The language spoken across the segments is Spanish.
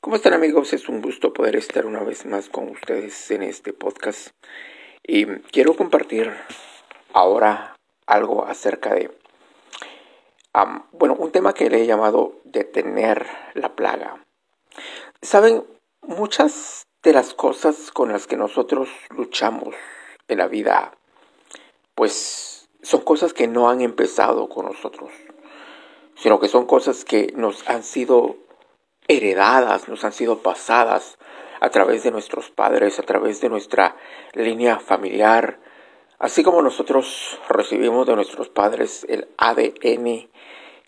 ¿Cómo están amigos? Es un gusto poder estar una vez más con ustedes en este podcast. Y quiero compartir ahora algo acerca de, bueno, un tema que le he llamado detener la plaga. Saben, muchas de las cosas con las que nosotros luchamos en la vida, pues son cosas que no han empezado con nosotros, sino que son cosas que nos han sido heredadas, nos han sido pasadas a través de nuestros padres, a través de nuestra línea familiar, así como nosotros recibimos de nuestros padres el ADN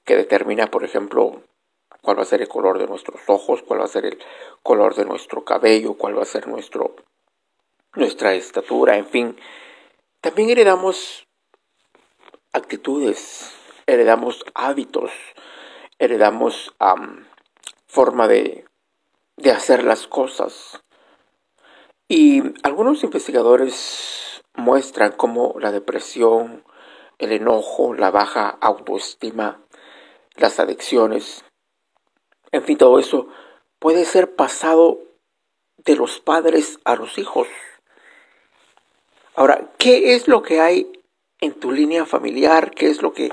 que determina, por ejemplo, cuál va a ser el color de nuestros ojos, cuál va a ser el color de nuestro cabello, cuál va a ser nuestro, nuestra estatura, en fin. También heredamos actitudes, heredamos hábitos, heredamos forma de, de hacer las cosas. Y algunos investigadores muestran cómo la depresión, el enojo, la baja autoestima, las adicciones, en fin, todo eso puede ser pasado de los padres a los hijos. Ahora, ¿qué es lo que hay en tu línea familiar? ¿Qué es lo que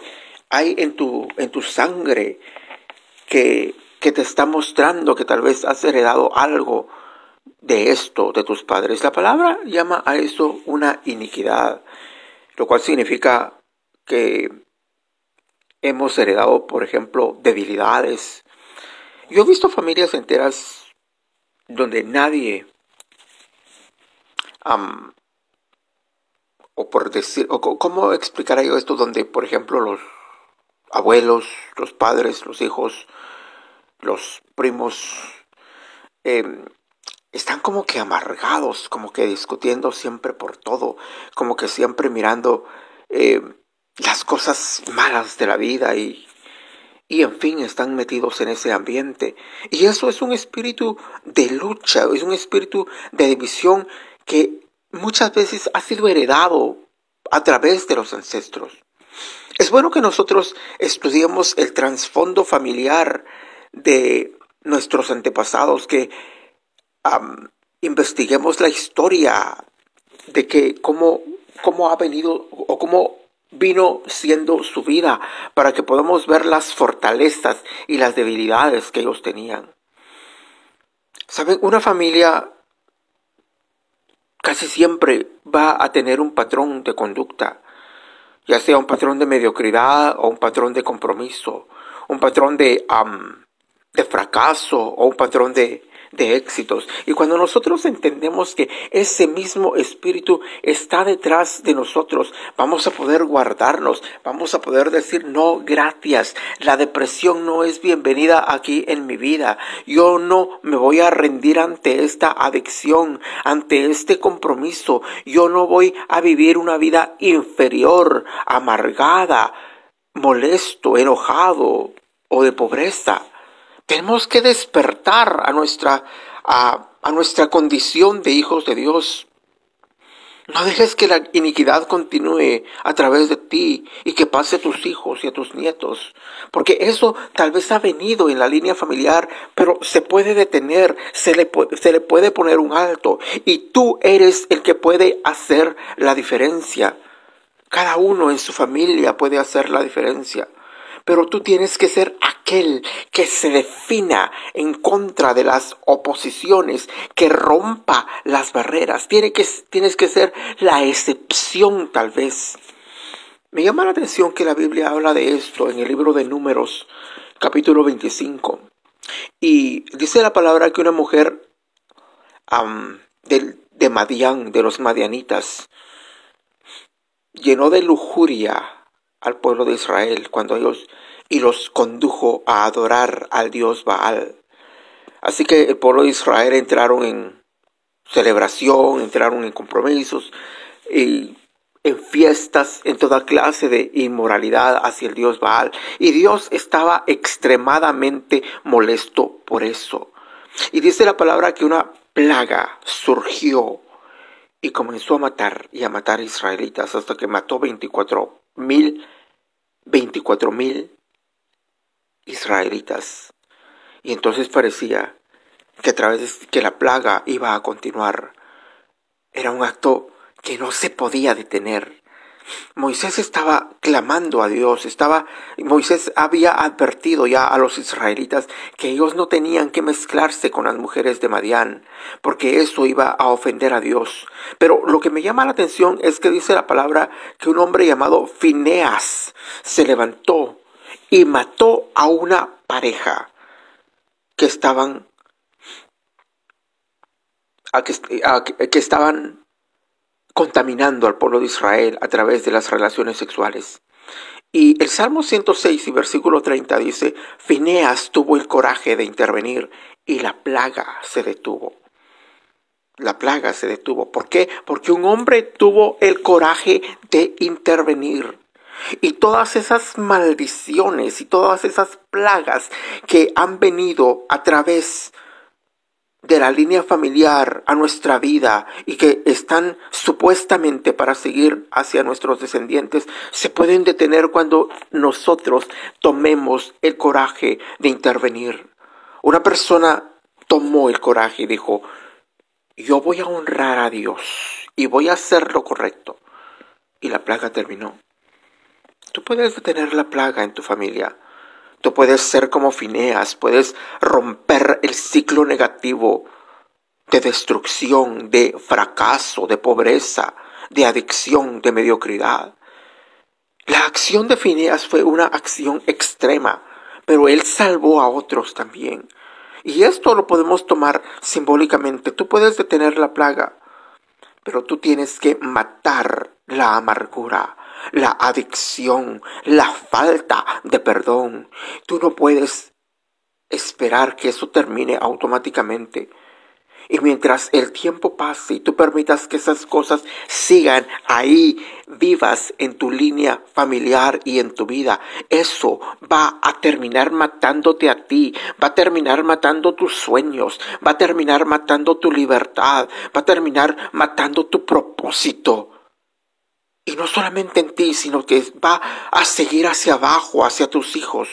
hay en tu, en tu sangre que que te está mostrando que tal vez has heredado algo de esto de tus padres. La palabra llama a eso una iniquidad, lo cual significa que hemos heredado, por ejemplo, debilidades. Yo he visto familias enteras donde nadie, o por decir, o cómo explicaré yo esto, donde, por ejemplo, los abuelos, los padres, los hijos, los primos em, están como que amargados, como que discutiendo siempre por todo, como que siempre mirando em, las cosas malas de la vida y, y en fin están metidos en ese ambiente. Y eso es un espíritu de lucha, es un espíritu de división que muchas veces ha sido heredado a través de los ancestros. Es bueno que nosotros estudiemos el trasfondo familiar de nuestros antepasados, que investiguemos la historia de que cómo, cómo ha venido o cómo vino siendo su vida para que podamos ver las fortalezas y las debilidades que ellos tenían. Saben, una familia casi siempre va a tener un patrón de conducta, ya sea un patrón de mediocridad o un patrón de compromiso, un patrón de de fracaso o un patrón de, de éxitos. Y cuando nosotros entendemos que ese mismo espíritu está detrás de nosotros, vamos a poder guardarnos, vamos a poder decir, no, gracias, la depresión no es bienvenida aquí en mi vida. Yo no me voy a rendir ante esta adicción, ante este compromiso. Yo no voy a vivir una vida inferior, amargada, molesto, enojado o de pobreza. Tenemos que despertar a nuestra, a, nuestra condición de hijos de Dios. No dejes que la iniquidad continúe a través de ti y que pase a tus hijos y a tus nietos, porque eso tal vez ha venido en la línea familiar, pero se puede detener, se le, se le puede poner un alto y tú eres el que puede hacer la diferencia. Cada uno en su familia puede hacer la diferencia pero tú tienes que ser aquel que se defina en contra de las oposiciones, que rompa las barreras. que, tienes que ser la excepción tal vez. Me llama la atención que la Biblia habla de esto en el libro de Números, capítulo 25. Y dice la palabra que una mujer de, de Madián, de los madianitas, llenó de lujuria al pueblo de Israel cuando ellos y los condujo a adorar al dios Baal. Así que el pueblo de Israel entraron en celebración, entraron en compromisos y en fiestas, en toda clase de inmoralidad hacia el dios Baal. Y Dios estaba extremadamente molesto por eso. Y dice la palabra que una plaga surgió y comenzó a matar y a matar israelitas hasta que mató 24 mil, 24 mil israelitas. Y entonces parecía que a través de que la plaga iba a continuar. Era un acto que no se podía detener. Moisés estaba clamando a Dios, estaba Moisés había advertido ya a los israelitas que ellos no tenían que mezclarse con las mujeres de Madián, porque eso iba a ofender a Dios. Pero lo que me llama la atención es que dice la palabra que un hombre llamado Fineas se levantó y mató a una pareja que estaban que estaban contaminando al pueblo de Israel a través de las relaciones sexuales. Y el Salmo 106 y versículo 30 dice, Fineas tuvo el coraje de intervenir y la plaga se detuvo. La plaga se detuvo. ¿Por qué? Porque un hombre tuvo el coraje de intervenir. Y todas esas maldiciones y todas esas plagas que han venido a través de la línea familiar a nuestra vida y que están supuestamente para seguir hacia nuestros descendientes, se pueden detener cuando nosotros tomemos el coraje de intervenir. Una persona tomó el coraje y dijo, yo voy a honrar a Dios y voy a hacer lo correcto. Y la plaga terminó. Puedes detener la plaga en tu familia Tú puedes ser como Fineas, puedes romper el ciclo negativo de destrucción, de fracaso, de pobreza, de adicción, de mediocridad. La acción de Fineas fue una acción extrema, pero él salvó a otros también. Y esto lo podemos tomar simbólicamente. Tú puedes detener la plaga, pero tú tienes que matar la amargura, la adicción, la falta de perdón. Tú no puedes esperar que eso termine automáticamente. Y mientras el tiempo pase y tú permitas que esas cosas sigan ahí vivas en tu línea familiar y en tu vida, eso va a terminar matándote a ti, va a terminar matando tus sueños, va a terminar matando tu libertad, va a terminar matando tu propósito. Y no solamente en ti, sino que va a seguir hacia abajo, hacia tus hijos.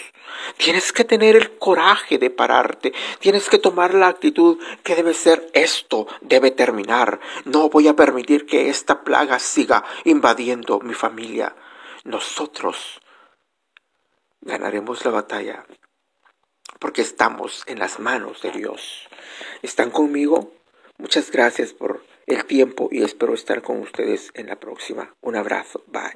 Tienes que tener el coraje de pararte. Tienes que tomar la actitud que debe ser esto, debe terminar. No voy a permitir que esta plaga siga invadiendo mi familia. Nosotros ganaremos la batalla porque estamos en las manos de Dios. ¿Están conmigo? Muchas gracias por el tiempo y espero estar con ustedes en la próxima. Un abrazo. Bye.